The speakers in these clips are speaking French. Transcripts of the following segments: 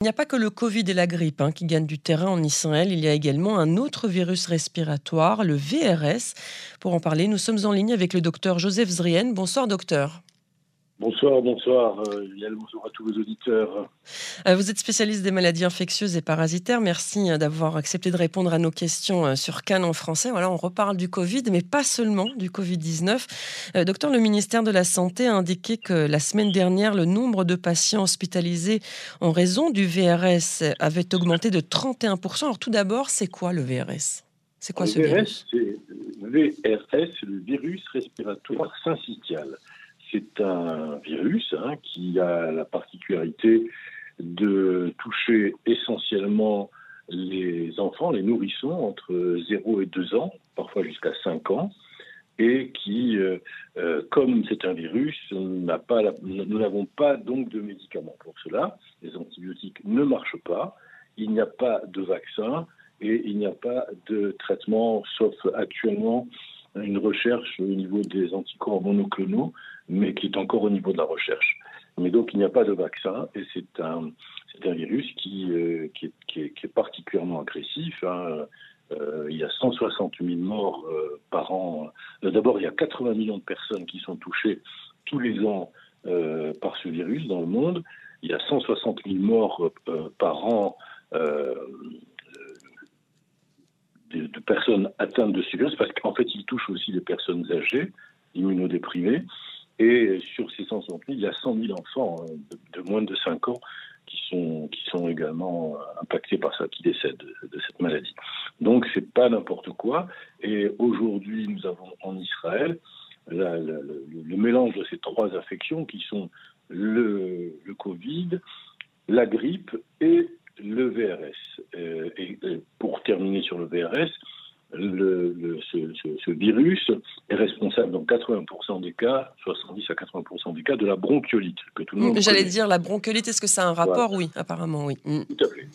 Il n'y a pas que le Covid et la grippe hein, qui gagnent du terrain en Israël, il y a également un autre virus respiratoire, le VRS. Pour en parler, nous sommes en ligne avec le docteur Joseph Zrien. Bonsoir docteur. Bonsoir, bonsoir. Euh, bonsoir à tous vos auditeurs. Euh, vous êtes spécialiste des maladies infectieuses et parasitaires. Merci euh, d'avoir accepté de répondre à nos questions sur Cannes en français. Voilà, on reparle du Covid, mais pas seulement du Covid-19. docteur, le ministère de la Santé a indiqué que la semaine dernière, le nombre de patients hospitalisés en raison du VRS avait augmenté de 31%. Alors tout d'abord, c'est quoi le VRS C'est quoi ce virus? Le VRS, c'est le virus respiratoire syncytial. C'est un virus hein, qui a la particularité de toucher essentiellement les enfants, les nourrissons entre 0 et 2 ans, parfois jusqu'à 5 ans, et qui, euh, euh, comme c'est un virus, nous n'avons pas donc de médicaments pour cela. Les antibiotiques ne marchent pas, il n'y a pas de vaccin et il n'y a pas de traitement, sauf actuellement une recherche au niveau des anticorps monoclonaux, mais qui est encore au niveau de la recherche. Mais donc il n'y a pas de vaccin et c'est un, un virus qui, euh, qui, est, particulièrement agressif. Hein. Euh, il y a 160 000 morts euh, par an. D'abord, il y a 80 millions de personnes qui sont touchées tous les ans par ce virus dans le monde. Il y a 160 000 morts par an de, personnes atteintes de ce virus, parce qu'en fait, il touche aussi les personnes âgées, immunodéprimées. Et sur ces 160 000, il y a 100 000 enfants hein, de, moins de 5 ans qui sont, également euh, impactés par ça, qui décèdent de, cette maladie. Donc, c'est pas n'importe quoi. Et aujourd'hui, nous avons en Israël le, mélange de ces trois infections qui sont le, Covid, la grippe et le VRS. Euh, et, pour terminer sur le VRS, le, ce, virus est responsable dans 80% des cas, 70 à 80% des cas, de la bronchiolite que tout le monde. J'allais dire la bronchiolite, est-ce que ça a un rapport? Oui, apparemment, oui. Mm. Tout à fait.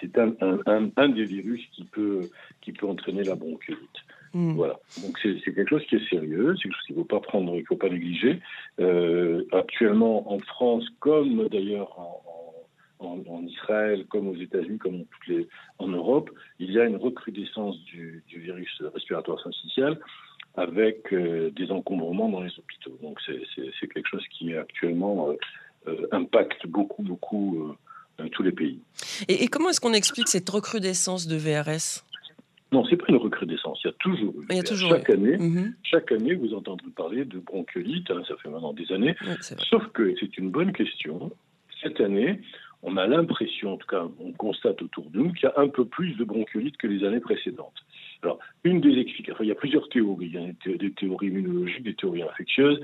C'est mm. un, un, des virus qui peut, qui peut entraîner la bronchiolite. Voilà. Donc c'est quelque chose qui est sérieux, c'est quelque chose qu'il ne faut pas prendre, il faut pas négliger. Euh, actuellement en France, comme d'ailleurs en, en, Israël, comme aux États-Unis, comme toutes les, en Europe, il y a une recrudescence du, virus respiratoire syncytial avec euh, des encombrements dans les hôpitaux. Donc c'est quelque chose qui actuellement euh, euh, impacte beaucoup, beaucoup tous les pays. Et, comment est-ce qu'on explique cette recrudescence de VRS non, c'est pas une recrudescence. Il y a toujours eu. Il y a toujours chaque année, mhm. chaque année, vous entendez parler de bronchiolite. Hein, ça fait maintenant des années. Sauf que c'est une bonne question. Cette année, on a l'impression, en tout cas, on constate autour de nous qu'il y a un peu plus de bronchiolite que les années précédentes. Alors, une des explications, il y a plusieurs théories, il y a des théories immunologiques, des théories infectieuses,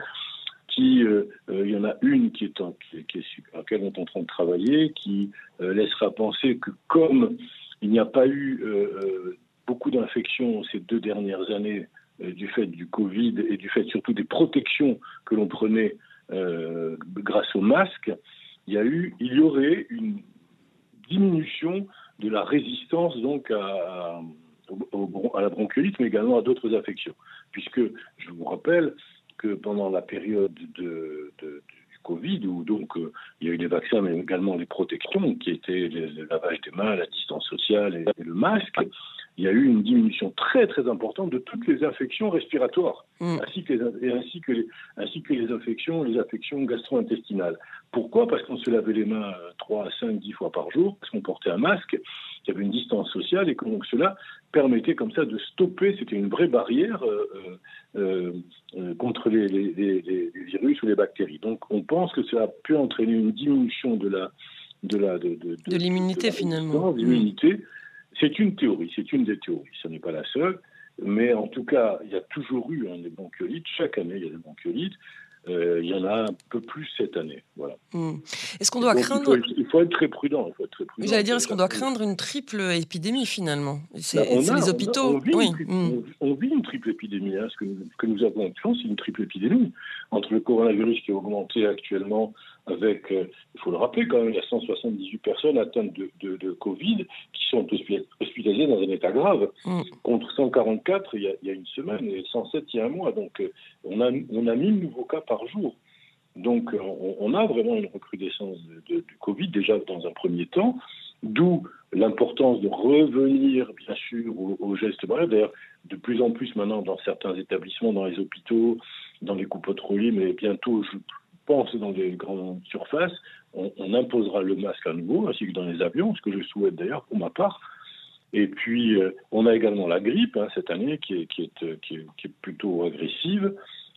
qui, euh, euh, il y en a une qui est, en, qui, laquelle on est en train de travailler, qui euh, laissera penser que comme il n'y a pas eu beaucoup d'infections ces deux dernières années du fait du Covid et du fait surtout des protections que l'on prenait grâce au masque, il y a eu, il y aurait une diminution de la résistance donc à, à la bronchiolite, mais également à d'autres affections. Puisque je vous rappelle que pendant la période de, du Covid, où donc euh, il y a eu des vaccins, mais également les protections, qui étaient le, lavage des mains, la distance sociale et le masque, il y a eu une diminution très très importante de toutes les infections respiratoires, mm. ainsi, que les, ainsi, que les, ainsi que les infections, les affections gastro-intestinales. Pourquoi? Parce qu'on se lavait les mains 3, 5, 10 fois par jour, parce qu'on portait un masque, qu'il y avait une distance sociale, et que donc cela permettait comme ça de stopper, c'était une vraie barrière euh, euh, euh, contre les, les, les, virus ou les bactéries. Donc on pense que cela a pu entraîner une diminution de la de la de, de, de l'immunité finalement. L'immunité. C'est une théorie, c'est une des théories, ce n'est pas la seule, mais en tout cas, il y a toujours eu hein, des bronchiolites, chaque année il y a des bronchiolites, il y en a un peu plus cette année. Voilà. Hmm. Est-ce qu'on doit craindre. Il faut, être très prudent. J'allais dire, est-ce qu'on doit craindre une triple épidémie finalement? C'est ben, les hôpitaux. On, vit, une, on, vit une triple épidémie. Hein. Ce, que, que, nous avons actuellement, c'est une triple épidémie. Entre le coronavirus qui a augmenté actuellement avec, euh, il faut le rappeler quand même, il y a 178 personnes atteintes de, de, Covid qui sont hospitalisées dans un état grave, mm. contre 144 il y, a, il y, a, une semaine et 107 il y a un mois. Donc euh, on a, on a 1000 nouveaux cas par jour. Donc on, a vraiment une recrudescence du Covid déjà dans un premier temps, d'où l'importance de revenir bien sûr aux, gestes barrières. D'ailleurs, de plus en plus maintenant dans certains établissements, dans les hôpitaux, dans les coupes mais bientôt, je pense, dans les grandes surfaces, on, imposera le masque à nouveau, ainsi que dans les avions, ce que je souhaite d'ailleurs pour ma part. Et puis, euh, on a également la grippe hein, cette année qui est, euh, plutôt agressive,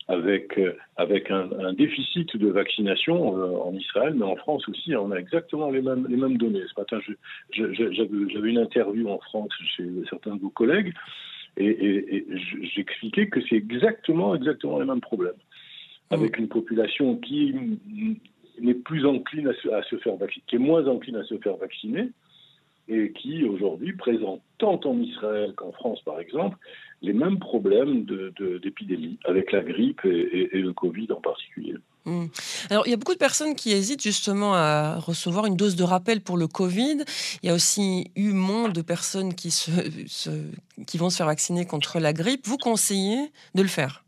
avec, euh, un, déficit de vaccination en Israël, mais en France aussi, on a exactement les mêmes, les mêmes données. Ce matin, j'avais une interview en France chez certains de vos collègues, et, j'expliquais que c'est exactement, exactement les mêmes problèmes. Avec une population qui n'est plus encline à se, à se faire vacciner, qui est moins encline à se faire vacciner, et qui aujourd'hui présente tant en Israël qu'en France par exemple les mêmes problèmes d'épidémie de, avec la grippe et, le Covid en particulier. Hmm. Alors, il y a beaucoup de personnes qui hésitent justement à recevoir une dose de rappel pour le Covid. Il y a aussi eu moins de personnes qui, se, qui vont se faire vacciner contre la grippe. Vous conseillez de le faire?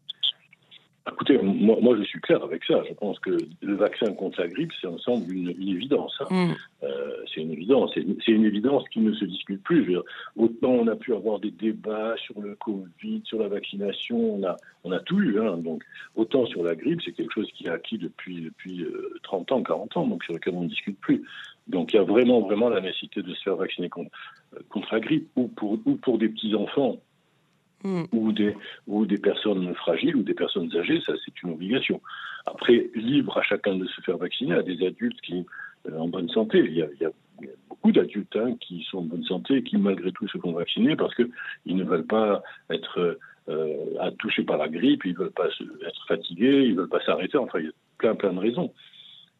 Écoutez, moi, moi, je suis clair avec ça. Je pense que le vaccin contre la grippe, c'est ensemble une, évidence. Hein. Mm. Euh, c'est une évidence. C'est une évidence qui ne se discute plus. autant on a pu avoir des débats sur le Covid, sur la vaccination, on a, on a tout eu. Hein. Donc, autant sur la grippe, c'est quelque chose qui est acquis depuis, depuis 30 euh, ans, 40 ans, donc sur lequel on ne discute plus. Donc, il y a vraiment, vraiment la nécessité de se faire vacciner contre, euh, contre la grippe ou pour, ou pour des petits-enfants Mm. ou, des, ou des personnes fragiles ou des personnes âgées, ça c'est une obligation. Après, libre à chacun de se faire vacciner, à des adultes qui euh, en bonne santé. Il y a, beaucoup d'adultes hein, qui sont en bonne santé et qui malgré tout se font vacciner parce qu'ils ne veulent pas être euh, touchés par la grippe, ils ne veulent pas être fatigués, ils ne veulent pas s'arrêter, enfin il y a plein plein de raisons.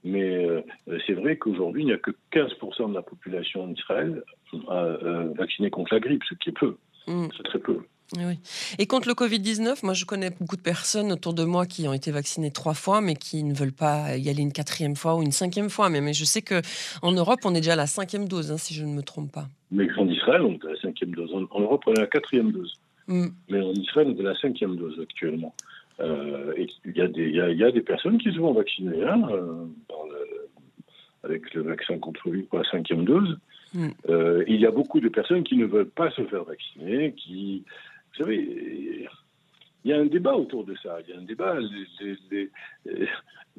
Mais euh, c'est vrai qu'aujourd'hui, il n'y a que 15% de la population d'Israël euh, vaccinée contre la grippe, ce qui est peu. Mm. C'est très peu. Oui. Et contre le Covid-19, moi je connais beaucoup de personnes autour de moi qui ont été vaccinées trois fois, mais qui ne veulent pas y aller une quatrième fois ou une cinquième fois. Mais, mais je sais qu'en Europe, on est déjà à la cinquième dose, hein, si je ne me trompe pas. Mais en Israël, on est à la cinquième dose. En, Europe, on est à la quatrième dose. Mm. Mais en Israël, on est à la cinquième dose actuellement. Euh, et il y, a des, il, y a, des personnes qui se vont vacciner hein, euh, avec le vaccin contre le pour la cinquième dose. Mm. Euh, il y a beaucoup de personnes qui ne veulent pas se faire vacciner, qui vous savez, il y a un débat autour de ça. Il y a un débat.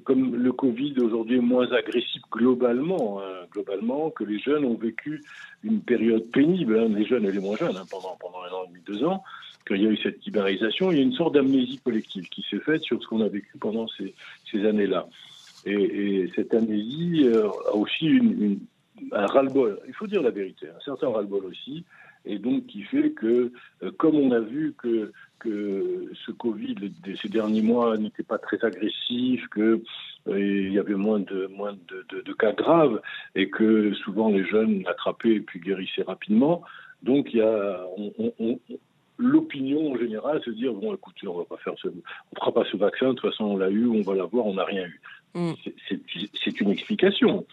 comme le Covid aujourd'hui est moins agressif globalement, hein, globalement, que les jeunes ont vécu une période pénible, hein, les jeunes et les moins jeunes, hein, pendant, un an et demi, deux ans, qu'il y a eu cette libérisation, il y a une sorte d'amnésie collective qui s'est faite sur ce qu'on a vécu pendant ces, années-là. Et, cette amnésie euh, a aussi un ras-le-bol. Il faut dire la vérité, un certain ras-le-bol aussi et donc qui fait que, euh, comme on a vu que, que ce Covid de ces derniers mois n'était pas très agressif, que euh, il y avait moins de moins de, de, cas graves et que souvent les jeunes l'attrapaient et puis guérissaient rapidement. Donc il y a l'opinion en général se dire bon écoutez on va pas faire ce on fera pas ce vaccin de toute façon on l'a eu on va l'avoir on n'a rien eu mm. c'est une explication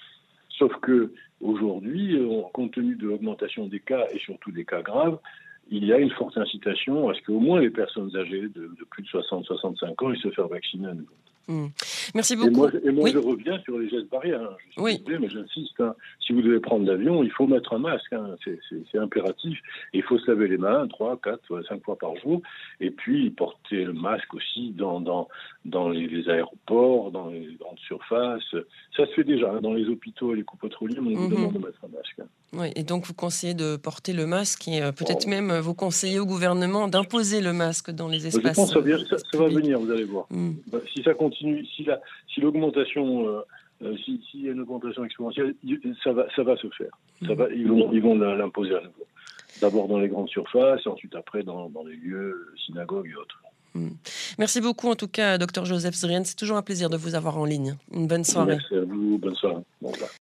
sauf que Aujourd'hui, euh, compte tenu de l'augmentation des cas et surtout des cas graves, il y a une forte incitation à ce qu'au moins les personnes âgées de, plus de 60-65 ans aient se faire vacciner à nouveau. Hmm. Merci beaucoup. Et moi, je reviens sur les gestes barrières. Hein. Je oui. mais j'insiste. Hein. si vous devez prendre l'avion, il faut mettre un masque. Hein. C'est impératif. il faut se laver les mains 3, 4, 5 fois par jour. Et puis porter le masque aussi dans, dans, dans les, aéroports, dans les grandes surfaces. Ça se fait déjà. Dans les hôpitaux et les coupes pétroliers, on vous mhm. demande de mettre un masque. Oui, et donc vous conseillez de porter le masque et euh, peut-être oh. même vous conseillez au gouvernement d'imposer le masque dans les espaces. Je pense que ça, va venir, vous allez voir. Hmm. Bah, si ça continue, si l'augmentation, euh, euh, si, y a une augmentation exponentielle, ça va, ça va se faire. Ça va, ils vont, ils vont l'imposer à nouveau. D'abord dans les grandes surfaces, ensuite après dans, dans les lieux, synagogues et autres. Hmm. Merci beaucoup en tout cas, docteur Joseph Zrien. C'est toujours un plaisir de vous avoir en ligne. Une bonne soirée. Merci à vous. Bonne soirée.